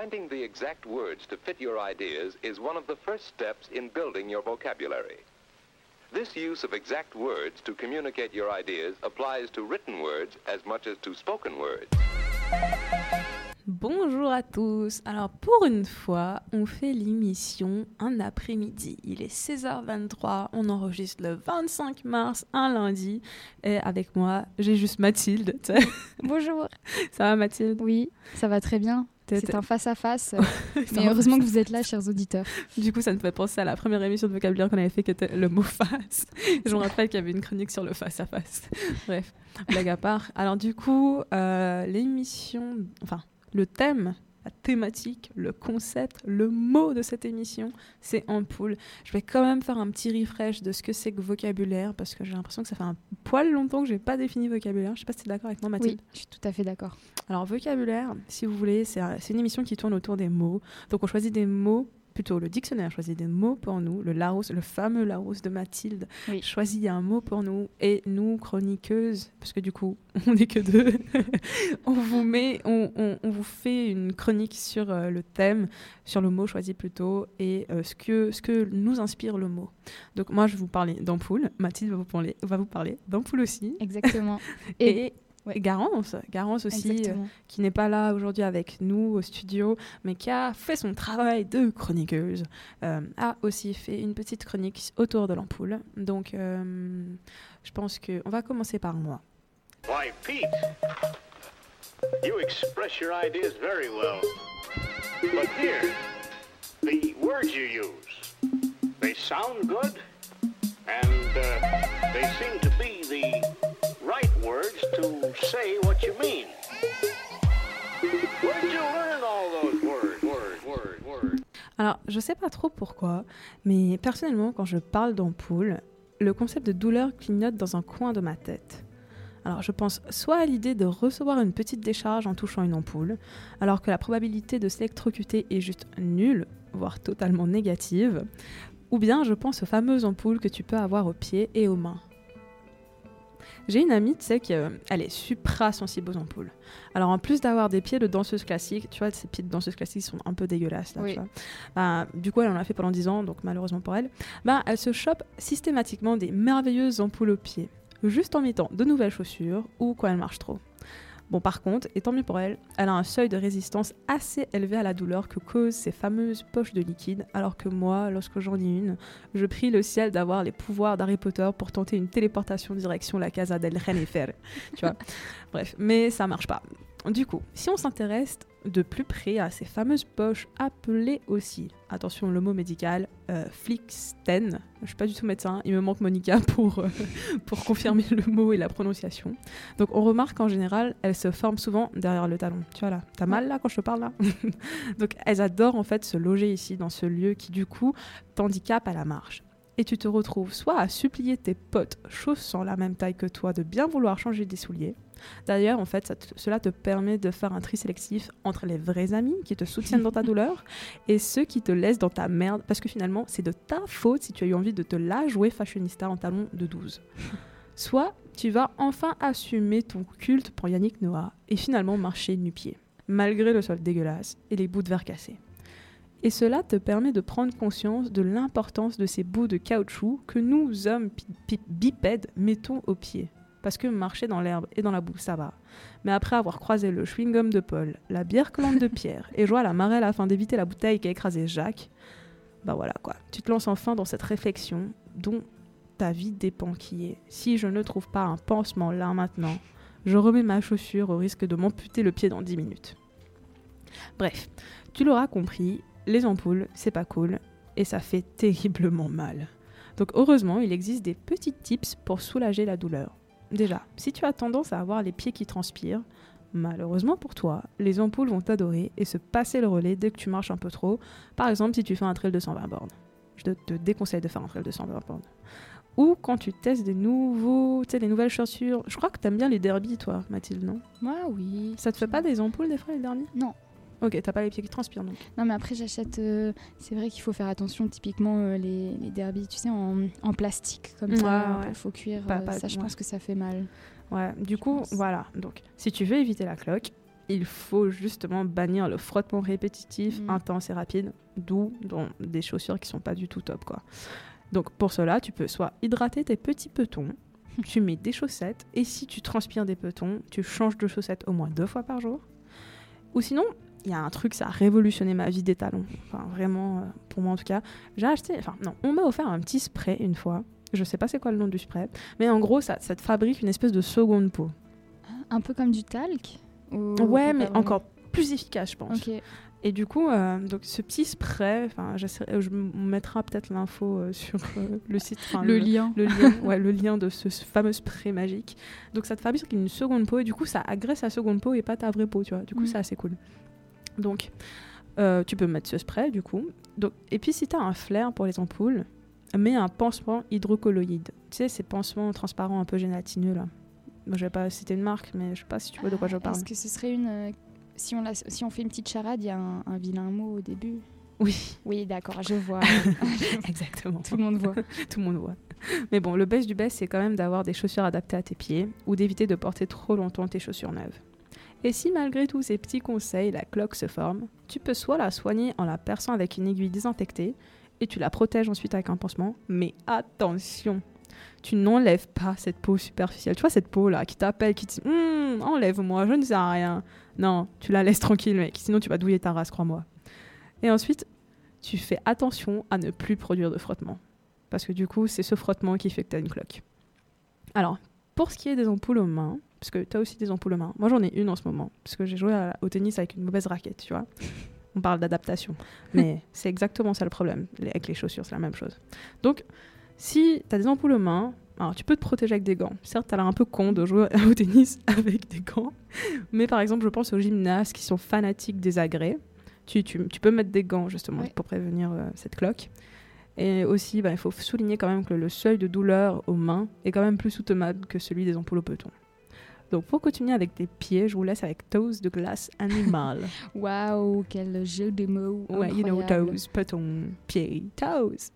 Finding the exact words to fit your ideas is one of the first steps in building your vocabulary. This use of exact words to communicate your ideas applies to written words as much as to spoken words. Bonjour à tous. Alors pour une fois, on fait l'émission un après-midi. Il est 16h23, on enregistre le 25 mars, un lundi. Et avec moi, j'ai juste Mathilde. Bonjour. Ça va Mathilde? Oui, ça va très bien. C'est un face-à-face. mais heureusement que vous êtes là, chers auditeurs. Du coup, ça me fait penser à la première émission de vocabulaire qu'on avait fait, qui était le mot face. Je me rappelle qu'il y avait une chronique sur le face-à-face. Bref, blague à part. Alors du coup, euh, l'émission... Enfin, le thème, la thématique, le concept, le mot de cette émission, c'est ampoule. Je vais quand même faire un petit refresh de ce que c'est que vocabulaire parce que j'ai l'impression que ça fait un poil longtemps que je n'ai pas défini vocabulaire. Je sais pas si tu es d'accord avec moi, Mathilde. Oui, je suis tout à fait d'accord. Alors, vocabulaire, si vous voulez, c'est une émission qui tourne autour des mots. Donc, on choisit des mots plutôt le dictionnaire choisit des mots pour nous, le Larousse, le fameux Larousse de Mathilde choisit un mot pour nous et nous chroniqueuses, parce que du coup on n'est que deux, on vous met, on, vous fait une chronique sur euh, le thème, sur le mot choisi plutôt et euh, ce que ce que nous inspire le mot. Donc moi je vais vous parler d'ampoule, Mathilde va vous parler, va vous parler d'ampoule aussi. Exactement. et Garance, Garance aussi, euh, qui n'est pas là aujourd'hui avec nous au studio, mais qui a fait son travail de chroniqueuse, euh, a aussi fait une petite chronique autour de l'ampoule. Donc, euh, je pense qu'on va commencer par moi. Why, Pete, you express your ideas very well. But here, the words you use, they sound good, and uh, they seem to be the right words to say what you mean. Where did you learn all those words, words, words, words? Alors, je sais pas trop pourquoi, mais personnellement, quand je parle d'ampoule, le concept de douleur clignote dans un coin de ma tête. Alors, je pense soit à l'idée de recevoir une petite décharge en touchant une ampoule, alors que la probabilité de s'électrocuter est juste nulle, voire totalement négative, ou bien je pense aux fameuses ampoules que tu peux avoir aux pieds et aux mains. J'ai une amie, tu sais, qui euh, elle est supra sensible aux ampoules. Alors en plus d'avoir des pieds de danseuse classique, tu vois, ces pieds de danseuse classique sont un peu dégueulasses là, tu vois. Bah, du coup, elle en a fait pendant 10 ans, donc malheureusement pour elle. Bah, elle se chope systématiquement des merveilleuses ampoules aux pieds, juste en mettant de nouvelles chaussures ou quand elle marche trop. Bon, par contre, et tant mieux pour elle, elle a un seuil de résistance assez élevé à la douleur que causent ces fameuses poches de liquide, alors que moi, lorsque j'en ai une, je prie le ciel d'avoir les pouvoirs d'Harry Potter pour tenter une téléportation direction la Casa del Renefer. tu vois? Bref, mais ça marche pas. Du coup, si on s'intéresse de plus près à ces fameuses poches appelées aussi, attention le mot médical, euh, Flixten. Je suis pas du tout médecin, il me manque Monica pour, euh, pour confirmer le mot et la prononciation. Donc on remarque qu'en général, elles se forment souvent derrière le talon. Tu vois là, t'as mal là quand je te parle là Donc elles adorent en fait se loger ici dans ce lieu qui du coup t'handicape à la marche et tu te retrouves soit à supplier tes potes chaussant la même taille que toi de bien vouloir changer des souliers, D'ailleurs, en fait, cela te permet de faire un tri sélectif entre les vrais amis qui te soutiennent dans ta douleur et ceux qui te laissent dans ta merde parce que finalement, c'est de ta faute si tu as eu envie de te la jouer fashionista en talon de 12. Soit tu vas enfin assumer ton culte pour Yannick Noah et finalement marcher nu-pied, malgré le sol dégueulasse et les bouts de verre cassés. Et cela te permet de prendre conscience de l'importance de ces bouts de caoutchouc que nous, hommes bipèdes, mettons aux pieds parce que marcher dans l'herbe et dans la boue, ça va. Mais après avoir croisé le chewing-gum de Paul, la bière collante de Pierre et joué à la marelle afin d'éviter la bouteille qui a écrasé Jacques, bah voilà quoi. Tu te lances enfin dans cette réflexion dont ta vie dépend qui est. Si je ne trouve pas un pansement là maintenant, je remets ma chaussure au risque de m'amputer le pied dans 10 minutes. Bref, tu l'auras compris, les ampoules, c'est pas cool et ça fait terriblement mal. Donc heureusement, il existe des petits tips pour soulager la douleur. Déjà, si tu as tendance à avoir les pieds qui transpirent, malheureusement pour toi, les ampoules vont t'adorer et se passer le relais dès que tu marches un peu trop. Par exemple, si tu fais un trail de 120 bornes. Je te, déconseille de faire un trail de 120 bornes. Ou quand tu testes des nouveaux, tu sais, des nouvelles chaussures. Je crois que tu aimes bien les derbies, toi, Mathilde, non? Moi, oui. Ça te fait pas des ampoules des fois, les derbies? Non. Ok, t'as pas les pieds qui transpirent donc. Non, mais après j'achète. Euh, c'est vrai qu'il faut faire attention. Typiquement euh, les, les derbies, tu sais, en, plastique comme ça, il faut cuire. Euh, ça, je pense que ça fait mal. Ouais. Du coup, voilà. Donc, si tu veux éviter la cloque, il faut justement bannir le frottement répétitif, Mm. intense et rapide, d'où dans des chaussures qui sont pas du tout top quoi. Donc pour cela, tu peux soit hydrater tes petits petons, tu mets des chaussettes et si tu transpires des petons, tu changes de chaussettes au moins deux fois par jour. Ou sinon, il y a un truc, ça a révolutionné ma vie des talons. Enfin vraiment, euh, pour moi en tout cas, j'ai acheté, enfin non, on m'a offert un petit spray une fois. Je sais pas c'est quoi le nom du spray, mais en gros, ça, ça te fabrique une espèce de seconde peau. Un peu comme du talc ou- Ouais, mais encore plus efficace, je pense. Et du coup, euh, donc ce petit spray, enfin, j'essaierai- je mettra peut-être l'info euh, sur euh, le site. Le lien. le lien, ouais, le lien de ce, ce fameux spray magique. Donc ça te fabrique une seconde peau et du coup ça agresse la seconde peau et pas ta vraie peau, tu vois. Du coup Mm. c'est assez cool. Donc euh, tu peux mettre ce spray du coup. Donc, et puis si tu as un flair pour les ampoules, mets un pansement hydrocolloïde. Tu sais ces pansements transparents un peu gélatineux là. Moi je vais pas citer une marque mais je sais pas si tu vois de quoi je parle. Est-ce que ce serait une. euh, Si on, la- si on fait une petite charade, il y a un, un vilain mot au début? Oui, Oui, d'accord, je vois. exactement. Tout le monde voit. Tout le monde voit. Mais bon, le best du best, c'est quand même d'avoir des chaussures adaptées à tes pieds ou d'éviter de porter trop longtemps tes chaussures neuves. Et si malgré tous ces petits conseils, la cloque se forme, tu peux soit la soigner en la perçant avec une aiguille désinfectée et tu la protèges ensuite avec un pansement. Mais attention, tu n'enlèves pas cette peau superficielle. Tu vois cette peau là qui t'appelle, qui te dit Hum, enlève-moi, je ne sais rien. Non, tu la laisses tranquille, mec, sinon tu vas douiller ta race, crois-moi. Et ensuite, tu fais attention à ne plus produire de frottement. Parce que du coup, c'est ce frottement qui fait que tu as une cloque. Alors, pour ce qui est des ampoules aux mains, parce que tu as aussi des ampoules aux mains. Moi, j'en ai une en ce moment, parce que j'ai joué à- au tennis avec une mauvaise raquette, tu vois. On parle d'adaptation. Mais c'est exactement ça le problème. Avec les chaussures, c'est la même chose. Donc, si tu as des ampoules aux mains, alors tu peux te protéger avec des gants. Certes, tu as l'air un peu con de jouer au tennis avec des gants. Mais par exemple, je pense aux gymnastes qui sont fanatiques des agrès. Tu, tu- tu peux mettre des gants justement Ouais. pour prévenir euh, cette cloque. Et aussi, bah, il faut souligner quand même que le seuil de douleur aux mains est quand même plus soutenable que celui des ampoules au peton. Donc pour continuer avec des pieds, je vous laisse avec Toes de glace animal. Waouh, quel jeu de mots. ouais, you know, toes, peton, pied, toes.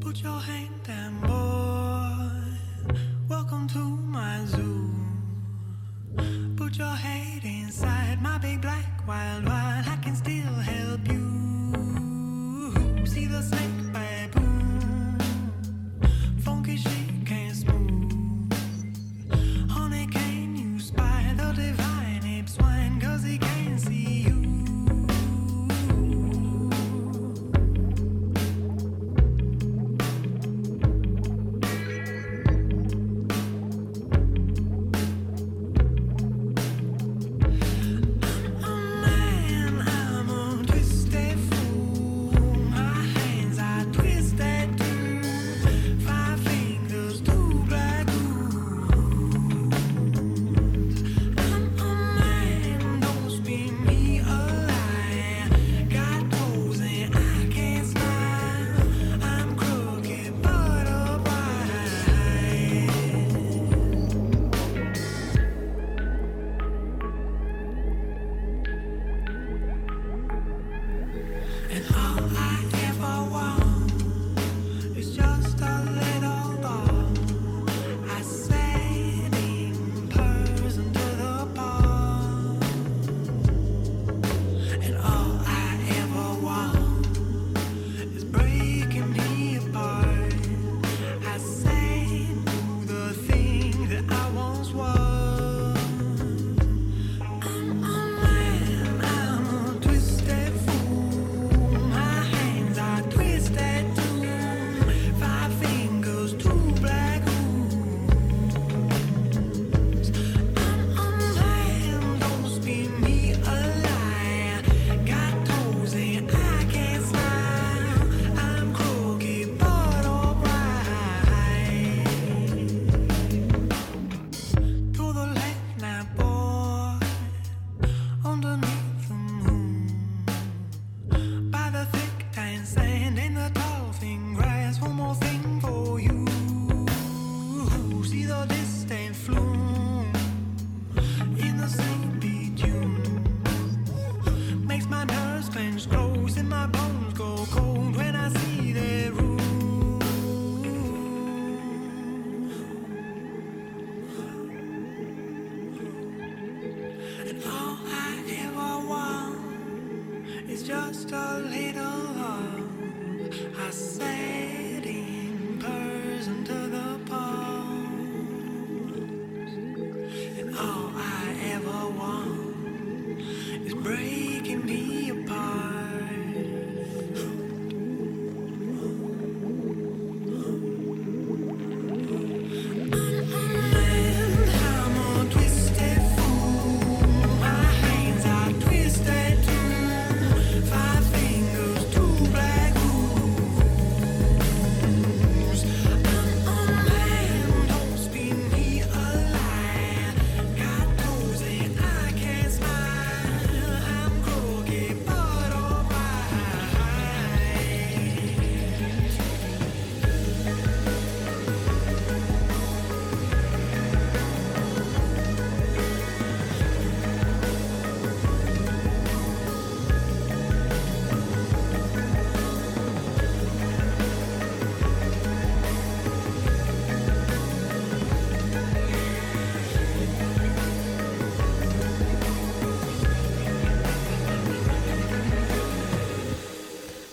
Put your hand down, boy. Welcome to my zoo. Put your head inside my big black wild wild.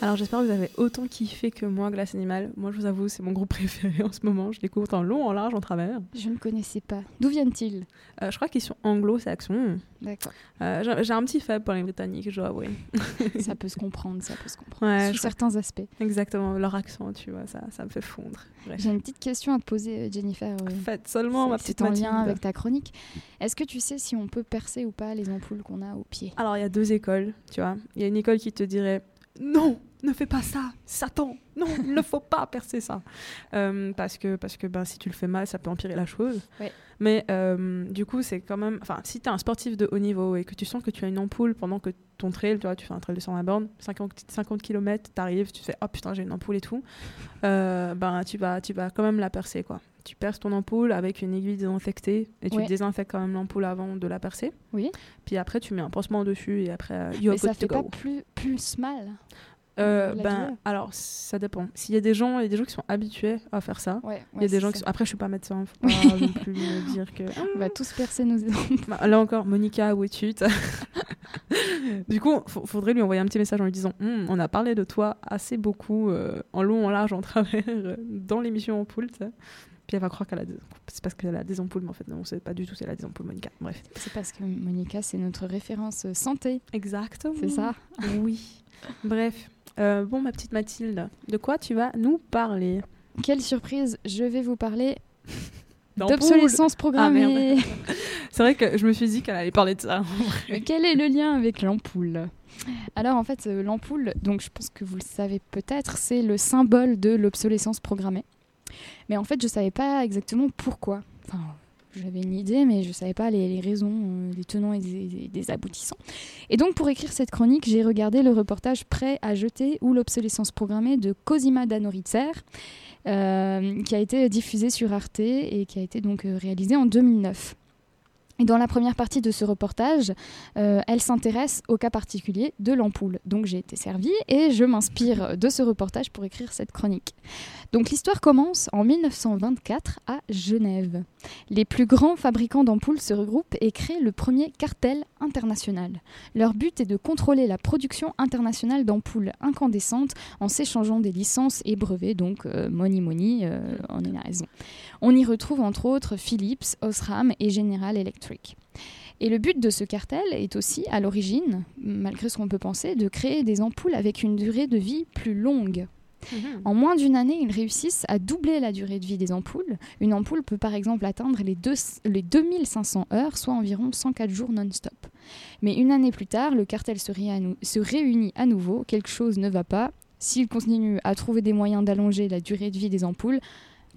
Alors j'espère que vous avez autant kiffé que moi Glace Animal. Moi je vous avoue c'est mon groupe préféré en ce moment. Je l'écoute en long, en large, en travers. Je ne connaissais pas. D'où viennent-ils? Euh, je crois qu'ils sont anglo-saxons. D'accord. Euh, j'ai- un petit faible pour les Britanniques, je dois avouer. ça peut se comprendre, ça peut se comprendre. Ouais, Sous je- certains aspects. Exactement, leur accent, tu vois, ça, ça me fait fondre. J'ai une petite question à te poser, euh, Jennifer. Faites seulement ma c'est petite en lien avec ta chronique. Est-ce que tu sais si on peut percer ou pas les ampoules qu'on a au pied? Alors il y a deux écoles, tu vois. Il y a une école qui te dirait non, ne fais pas ça, Satan, non, il ne faut pas percer ça. Euh, parce que, parce que ben, si tu le fais mal, ça peut empirer la chose. Ouais. Mais euh, du coup, c'est quand même. Enfin, si tu es un sportif de haut niveau et que tu sens que tu as une ampoule pendant que ton trail, tu vois, tu fais un trail de 120 bornes, 50, 50 km, tu arrives, tu fais oh putain, j'ai une ampoule et tout, euh, ben, tu, vas, tu vas quand même la percer, quoi. Tu perces ton ampoule avec une aiguille désinfectée et tu Ouais. désinfectes quand même l'ampoule avant de la percer. Oui. Puis après, tu mets un pansement dessus et après, you're Mais ça fait pas plus, plus mal Euh, ben, alors, ça dépend. S'il y a des gens, il y a des gens qui sont habitués à faire ça. Ouais, Il y a des gens qui sont... Après, je suis pas médecin, faut pas non plus dire que... On va tous percer nos Bah, Là encore, Monica, où es-tu Du coup, faudrait lui envoyer un petit message en lui disant Hum, On a parlé de toi assez beaucoup, euh, en long, en large, en travers, euh, dans l'émission Ampoule, tu sais. Puis elle va croire qu'elle a des... C'est parce qu'elle a des ampoules, mais en fait, non, c'est pas du tout, c'est elle a des ampoules, Monica. Bref. C'est parce que Monica, c'est notre référence santé, Exactement. c'est ça Oui. Bref. Euh, bon, ma petite Mathilde, de quoi tu vas nous parler Quelle surprise Je vais vous parler d'obsolescence programmée. C'est vrai que je me suis dit qu'elle allait parler de ça. Mais quel est le lien avec l'ampoule? Alors en fait, euh, l'ampoule, donc je pense que vous le savez peut-être, c'est le symbole de l'obsolescence programmée. Mais en fait, je savais pas exactement pourquoi. Enfin, j'avais une idée, mais je savais pas les, raisons, euh, les tenants et des, des- des aboutissants. Et donc, pour écrire cette chronique, j'ai regardé le reportage Prêt à jeter ou l'obsolescence programmée de Cosima Danoritzer, euh, qui a été diffusé sur Arte et qui a été donc euh, réalisé en 2009. Dans la première partie de ce reportage, euh, elle s'intéresse au cas particulier de l'ampoule. Donc j'ai été servie et je m'inspire de ce reportage pour écrire cette chronique. Donc l'histoire commence en 1924 à Genève. Les plus grands fabricants d'ampoules se regroupent et créent le premier cartel international. Leur but est de contrôler la production internationale d'ampoules incandescentes en s'échangeant des licences et brevets, donc euh, money money, euh, on est raison. On y retrouve entre autres Philips, Osram et General Electric. Et le but de ce cartel est aussi, à l'origine, malgré ce qu'on peut penser, de créer des ampoules avec une durée de vie plus longue. En moins d'une année, ils réussissent à doubler la durée de vie des ampoules. Une ampoule peut par exemple atteindre les, deux- les 2500 heures, soit environ 104 jours non-stop. Mais une année plus tard, le cartel se, ré- se réunit à nouveau, quelque chose ne va pas. S'il continue à trouver des moyens d'allonger la durée de vie des ampoules,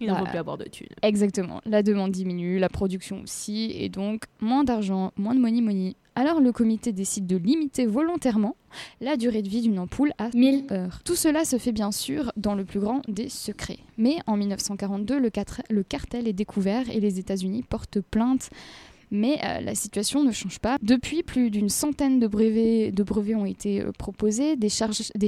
Il ne Bah, faut plus avoir de thunes. Exactement. La demande diminue, la production aussi, et donc moins d'argent, moins de money money. Alors le comité décide de limiter volontairement la durée de vie d'une ampoule à 1000 heures. Tout cela se fait bien sûr dans le plus grand des secrets. Mais en 1942, le, quatre- le cartel est découvert et les États-Unis portent plainte. Mais euh, la situation ne change pas. Depuis, plus d'une centaine de brevets, de brevets ont été euh, proposés. Des,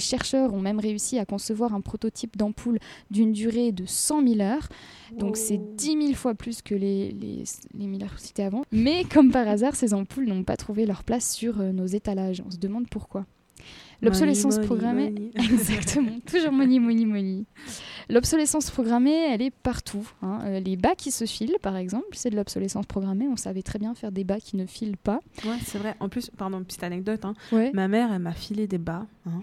chercheurs ont même réussi à concevoir un prototype d'ampoule d'une durée de 100 000 heures. Donc c'est 10 000 fois plus que les, les, les 1000 heures citées avant. Mais comme par hasard, ces ampoules n'ont pas trouvé leur place sur euh, nos étalages. On se demande pourquoi. L'obsolescence programmée... money. Exactement, toujours money, money, money. L'obsolescence programmée, elle est partout. hein. Euh, les bas qui se filent, par exemple, c'est de l'obsolescence programmée. On savait très bien faire des bas qui ne filent pas. Ouais, c'est vrai. En plus, pardon, petite anecdote. hein. Ouais. Ma mère, elle m'a filé des bas. hein.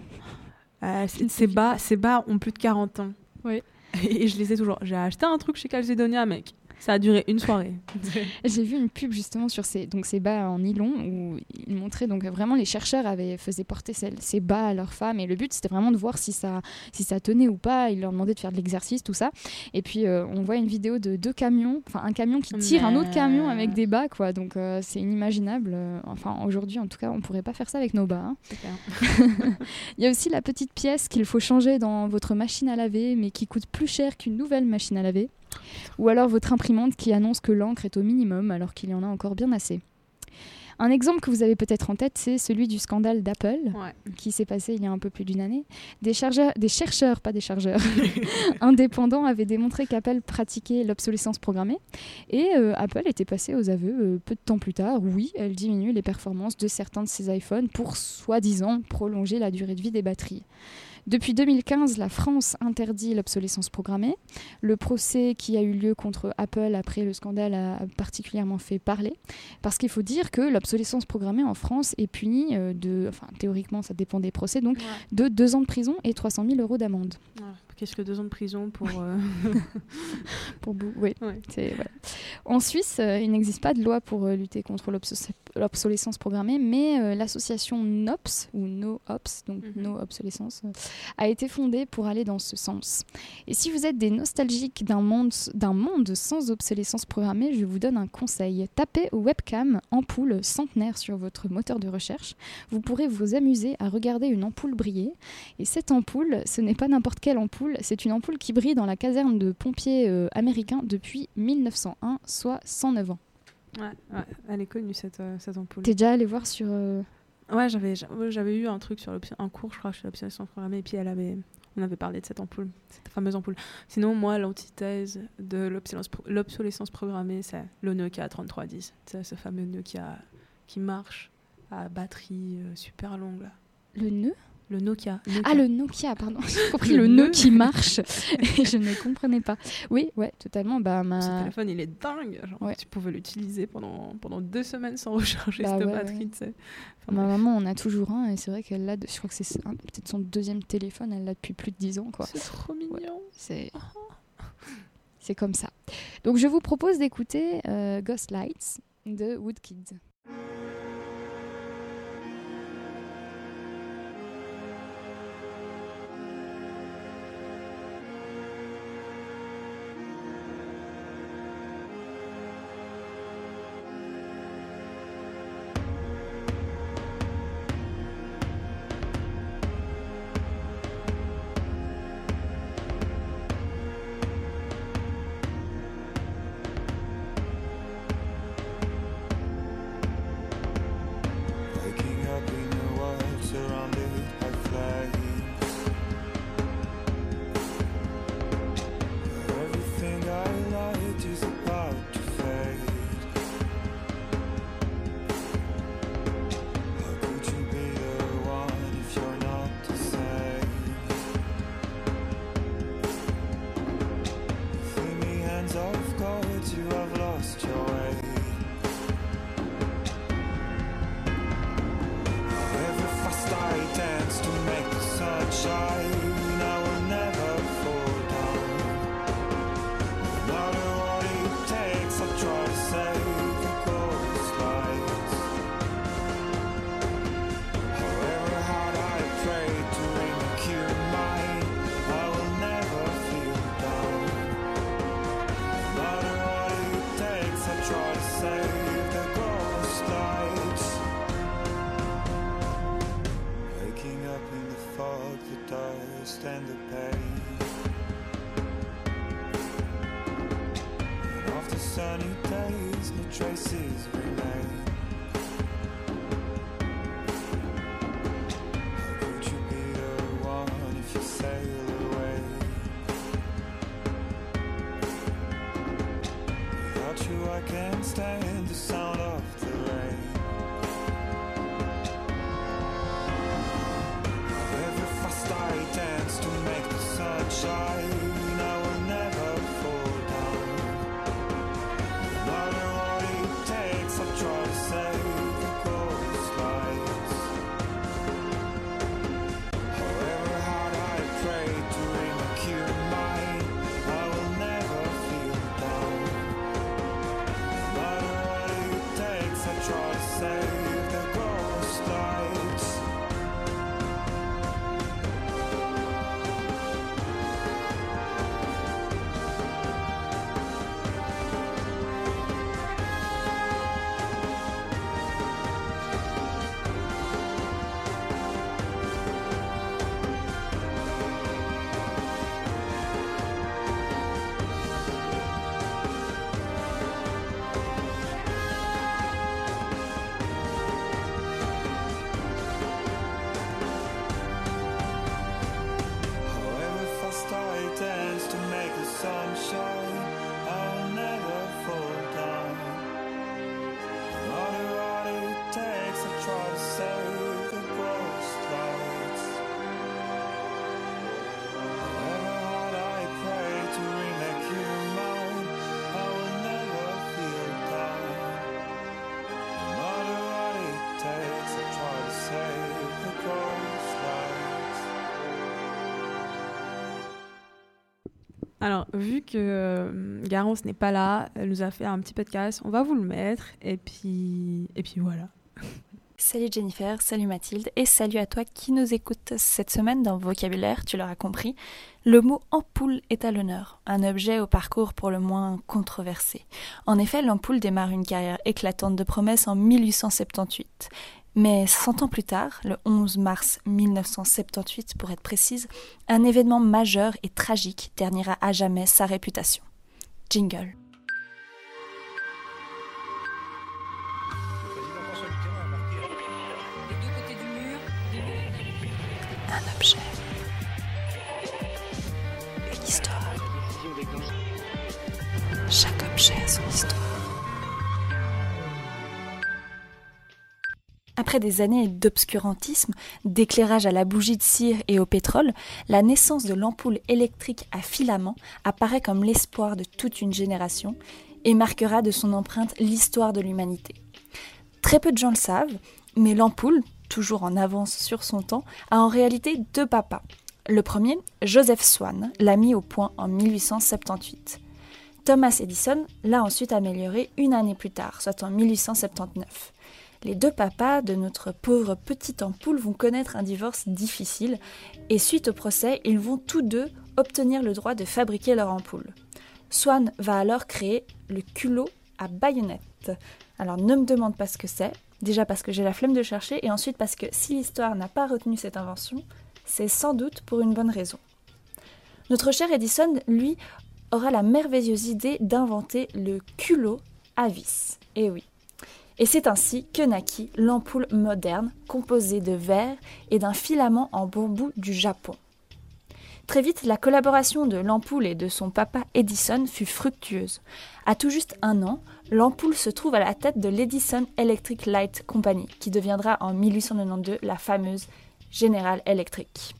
Euh, ces, bas, ces bas ont plus de 40 ans. Ouais. Et je les ai toujours. J'ai acheté un truc chez Calzedonia, mec. Ça a duré une soirée. J'ai vu une pub justement sur ces, donc ces bas en nylon où ils montraient donc vraiment les chercheurs avaient faisaient porter ces, ces bas à leurs femmes et le but c'était vraiment de voir si ça si ça tenait ou pas. Ils leur demandaient de faire de l'exercice tout ça. Et puis euh, on voit une vidéo de deux camions, enfin un camion qui tire un autre camion avec des bas quoi. Donc euh, c'est inimaginable. Euh, Enfin aujourd'hui en tout cas on pourrait pas faire ça avec nos bas. hein. Il y a aussi la petite pièce qu'il faut changer dans votre machine à laver, mais qui coûte plus cher qu'une nouvelle machine à laver. Ou alors votre imprimante qui annonce que l'encre est au minimum alors qu'il y en a encore bien assez. Un exemple que vous avez peut-être en tête, c'est celui du scandale d'Apple, Ouais. qui s'est passé il y a un peu plus d'une année. Des chercheurs, pas des chargeurs, indépendants avaient démontré qu'Apple pratiquait l'obsolescence programmée. Et euh, Apple était passé aux aveux euh, peu de temps plus tard. Oui, elle diminue les performances de certains de ses iPhones pour soi-disant prolonger la durée de vie des batteries. Depuis 2015, la France interdit l'obsolescence programmée. Le procès qui a eu lieu contre Apple après le scandale a particulièrement fait parler. Parce qu'il faut dire que l'obsolescence programmée en France est punie euh, de, enfin théoriquement ça dépend des procès, donc de deux ans de prison et 300 000 euros d'amende. Qu'est-ce que deux ans de prison pour... euh, Pour oui. Ouais. c'est- voilà. En Suisse, euh, il n'existe pas de loi pour euh, lutter contre l'obsolescence programmée, mais euh, l'association NOPS, ou No Ops, donc Mhm. No Obsolescence, a été fondée pour aller dans ce sens. Et si vous êtes des nostalgiques d'un monde, d'un monde sans obsolescence programmée, je vous donne un conseil. Tapez webcam ampoule centenaire sur votre moteur de recherche. Vous pourrez vous amuser à regarder une ampoule briller. Et cette ampoule, ce n'est pas n'importe quelle ampoule, c'est une ampoule qui brille dans la caserne de pompiers euh, américains depuis 1901, soit 109 ans. Ouais, ouais, elle est connue cette, euh, cette ampoule. T'es déjà allé voir sur... euh, Ouais, j'avais j'avais eu un truc sur un cours, je crois, sur l'obsolescence programmée, et puis elle avait, on avait parlé de cette ampoule, cette fameuse ampoule. Sinon, moi, l'antithèse de l'obsolescence pro- l'obsolescence programmée, c'est le Nokia 3310. C'est ce fameux Nokia qui marche à batterie euh, super longue. Là. Le nœud? Le Nokia. Ah, le Nokia, pardon. J'ai compris Le le, nœud qui marche. Et je ne comprenais pas. Oui, ouais, totalement. Bah, Ce ma... téléphone, il est dingue. Genre, Ouais. Tu pouvais l'utiliser pendant, pendant deux semaines sans recharger Bah cette ouais, batterie. ouais. Enfin, ma bref. maman en a toujours un et c'est vrai qu'elle l'a, de- je crois que c'est un- peut-être son deuxième téléphone, elle l'a depuis plus de 10 ans. quoi. C'est trop mignon. C'est c'est comme ça. Donc je vous propose d'écouter euh, Ghost Lights de Woodkid. You. Alors, vu que euh, Garance n'est pas là, elle nous a fait un petit podcast, on va vous le mettre, et puis, et puis voilà. Salut Jennifer, salut Mathilde et salut à toi qui nous écoute cette semaine dans Vocabulaire, tu l'auras compris. Le mot ampoule est à l'honneur, un objet au parcours pour le moins controversé. En effet, l'ampoule démarre une carrière éclatante de promesses en 1878. Mais 100 ans plus tard, le 11 mars 1978 pour être précise, un événement majeur et tragique ternira à jamais sa réputation. Jingle. Chaque objet a son histoire. Après des années d'obscurantisme, d'éclairage à la bougie de cire et au pétrole, la naissance de l'ampoule électrique à filament apparaît comme l'espoir de toute une génération et marquera de son empreinte l'histoire de l'humanité. Très peu de gens le savent, mais l'ampoule, toujours en avance sur son temps, a en réalité deux papas. Le premier, Joseph Swan, l'a mis au point en 1878. Thomas Edison l'a ensuite amélioré une année plus tard, soit en 1879. Les deux papas de notre pauvre petite ampoule vont connaître un divorce difficile et suite au procès, ils vont tous deux obtenir le droit de fabriquer leur ampoule. Swan va alors créer le culot à baïonnette. Alors ne me demande pas ce que c'est, déjà parce que j'ai la flemme de chercher et ensuite parce que si l'histoire n'a pas retenu cette invention, c'est sans doute pour une bonne raison. Notre cher Edison, lui, aura la merveilleuse idée d'inventer le culot à vis. Et oui. Et c'est ainsi que naquit l'ampoule moderne, composée de verre et d'un filament en bambou du Japon. Très vite, la collaboration de l'ampoule et de son papa Edison fut fructueuse. À tout juste un an, l'ampoule se trouve à la tête de l'Edison Electric Light Company, qui deviendra en 1892 la fameuse General Electric.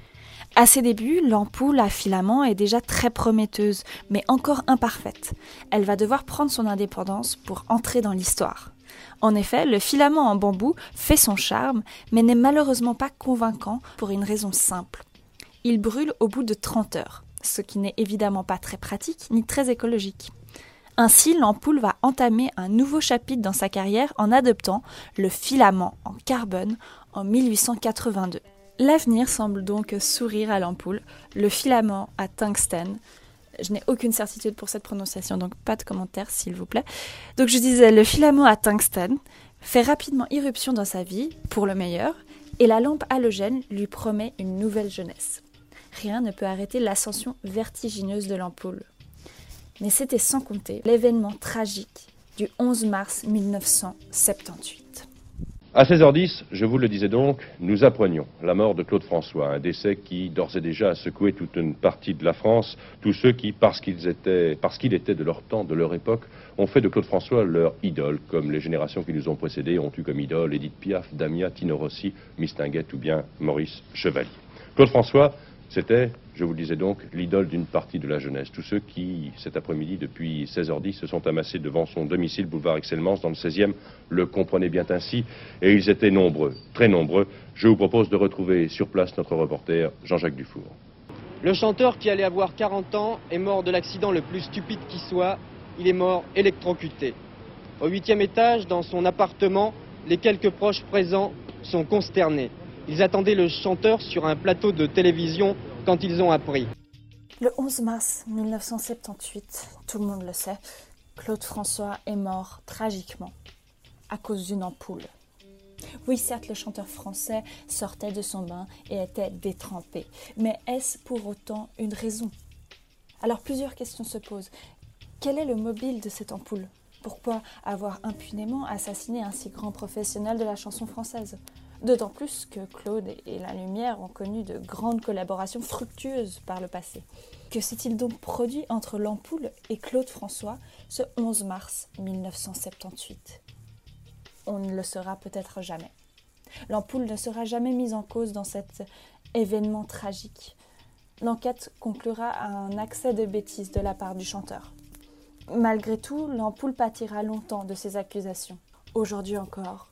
À ses débuts, l'ampoule à filament est déjà très prometteuse, mais encore imparfaite. Elle va devoir prendre son indépendance pour entrer dans l'histoire. En effet, le filament en bambou fait son charme, mais n'est malheureusement pas convaincant pour une raison simple. Il brûle au bout de 30 heures, ce qui n'est évidemment pas très pratique ni très écologique. Ainsi, l'ampoule va entamer un nouveau chapitre dans sa carrière en adoptant le filament en carbone en 1882. L'avenir semble donc sourire à l'ampoule, le filament à tungstène. Je n'ai aucune certitude pour cette prononciation, donc pas de commentaires s'il vous plaît. Donc je disais, le filament à tungstène fait rapidement irruption dans sa vie, pour le meilleur, et la lampe halogène lui promet une nouvelle jeunesse. Rien ne peut arrêter l'ascension vertigineuse de l'ampoule. Mais c'était sans compter l'événement tragique du 11 mars 1978. À 16h10, je vous le disais donc, nous apprenions la mort de Claude François, un décès qui d'ores et déjà a secoué toute une partie de la France, tous ceux qui, parce qu'ils étaient, qu'il était de leur temps, de leur époque, ont fait de Claude François leur idole, comme les générations qui nous ont précédés ont eu comme idole Edith Piaf, Damia, Tino Rossi, Mistinguett ou bien Maurice Chevalier. Claude François, c'était, je vous le disais donc, l'idole d'une partie de la jeunesse. Tous ceux qui, cet après-midi, depuis 16h10, se sont amassés devant son domicile, boulevard Excellence, dans le 16e, le comprenaient bien ainsi, et ils étaient nombreux, très nombreux. Je vous propose de retrouver sur place notre reporter, Jean-Jacques Dufour. Le chanteur qui allait avoir 40 ans est mort de l'accident le plus stupide qui soit. Il est mort électrocuté. Au huitième étage, dans son appartement, les quelques proches présents sont consternés. Ils attendaient le chanteur sur un plateau de télévision quand ils ont appris. Le 11 mars 1978, tout le monde le sait, Claude François est mort tragiquement à cause d'une ampoule. Oui, certes, le chanteur français sortait de son bain et était détrempé, mais est-ce pour autant une raison? Alors plusieurs questions se posent. Quel est le mobile de cette ampoule? Pourquoi avoir impunément assassiné un si grand professionnel de la chanson française? D'autant plus que Claude et la Lumière ont connu de grandes collaborations fructueuses par le passé. Que s'est-il donc produit entre l'ampoule et Claude François ce 11 mars 1978 On ne le saura peut-être jamais. L'ampoule ne sera jamais mise en cause dans cet événement tragique. L'enquête conclura à un accès de bêtise de la part du chanteur. Malgré tout, l'ampoule pâtira longtemps de ces accusations. Aujourd'hui encore,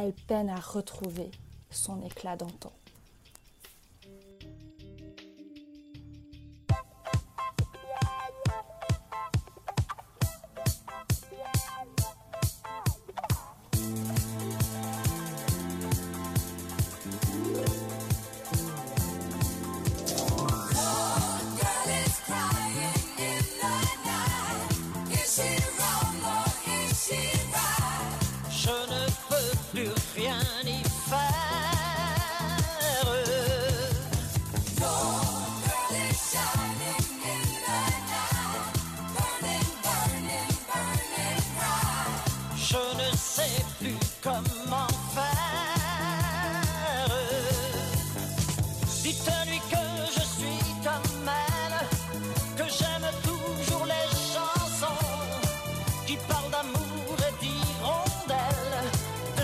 elle peine à retrouver son éclat d'antan.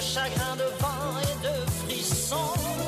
Chagrin, de vent et de frissons.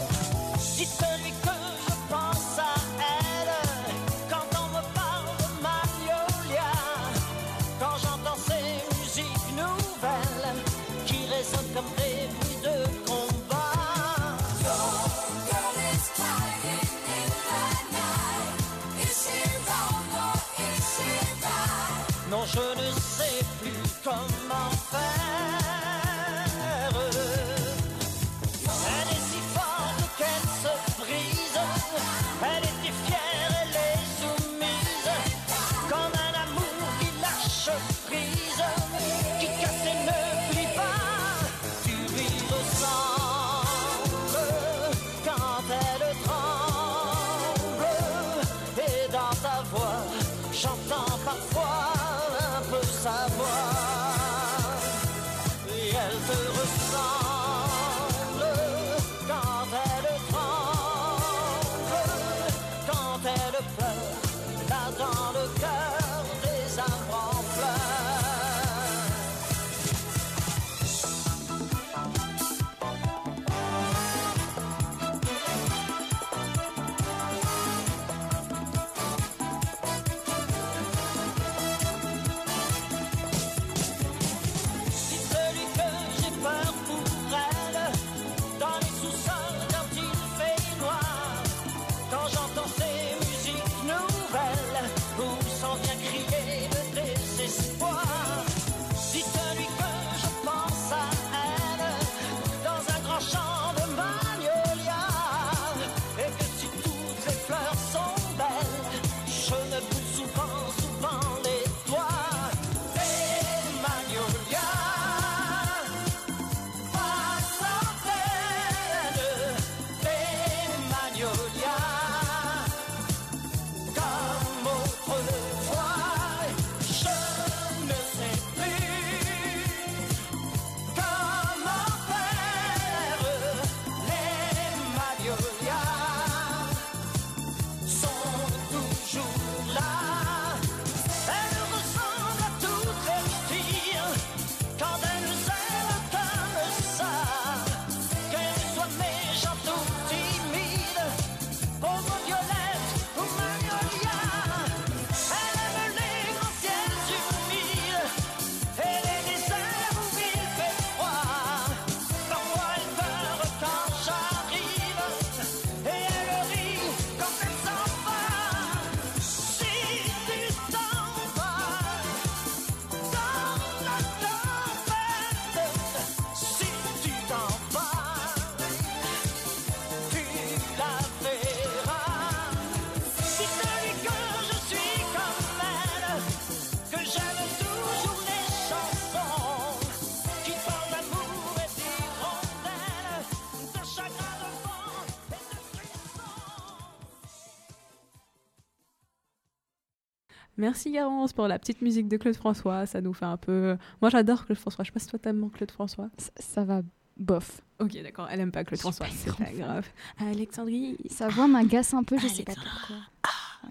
Merci Garance pour la petite musique de Claude François. Ça nous fait un peu. Moi j'adore Claude François. Je sais pas si toi t'aimes Claude François. Ça, ça va bof. Ok, d'accord. Elle aime pas Claude François. C'est pas grave. Alexandrie. Sa voix m'agace un peu, je sais pas pourquoi.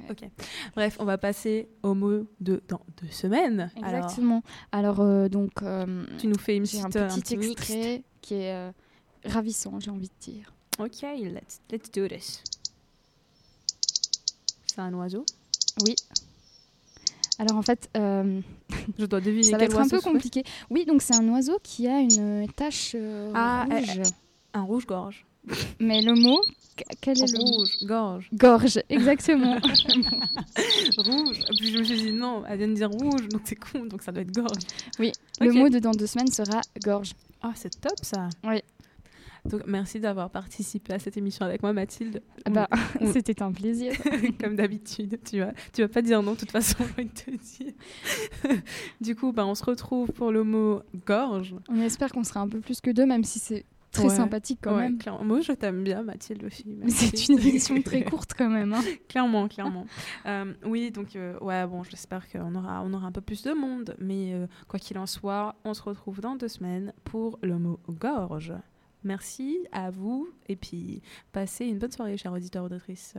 Ok. Bref, on va passer au mot de dans deux semaines. Exactement. Alors, euh, donc, euh, tu nous fais une j'ai un petite, petit extrait qui est euh, ravissant, j'ai envie de dire. Ok, let's, let's do this. C'est un oiseau? Oui. Alors en fait, euh, Je dois deviner ça va être un peu compliqué. Oui, donc c'est un oiseau qui a une tache euh, Ah, rouge. Un rouge-gorge. Mais le mot, qu- quel est le mot? Rouge, gorge. Gorge, exactement. rouge. Puis je me suis dit non, elle vient de dire rouge, donc c'est con, donc ça doit être gorge. Oui, le mot de dans deux semaines sera gorge. Ah, c'est top ça. Oui. Donc, merci d'avoir participé à cette émission avec moi, Mathilde. Ah bah, On- C'était un plaisir. Comme d'habitude, tu vas, tu vas pas dire non, de toute façon, je vais te dire. du coup, bah, on se retrouve pour le mot gorge. On espère qu'on sera un peu plus que deux, même si c'est très Ouais. sympathique quand Ouais, même. clairement. Moi, je t'aime bien, Mathilde aussi. C'est une émission très courte quand même. hein. clairement, clairement. Euh, oui, donc, euh, ouais, bon, j'espère qu'on aura, on aura un peu plus de monde. Mais euh, quoi qu'il en soit, on se retrouve dans deux semaines pour le mot gorge. Merci à vous et puis passez une bonne soirée, chers auditeurs auditrices.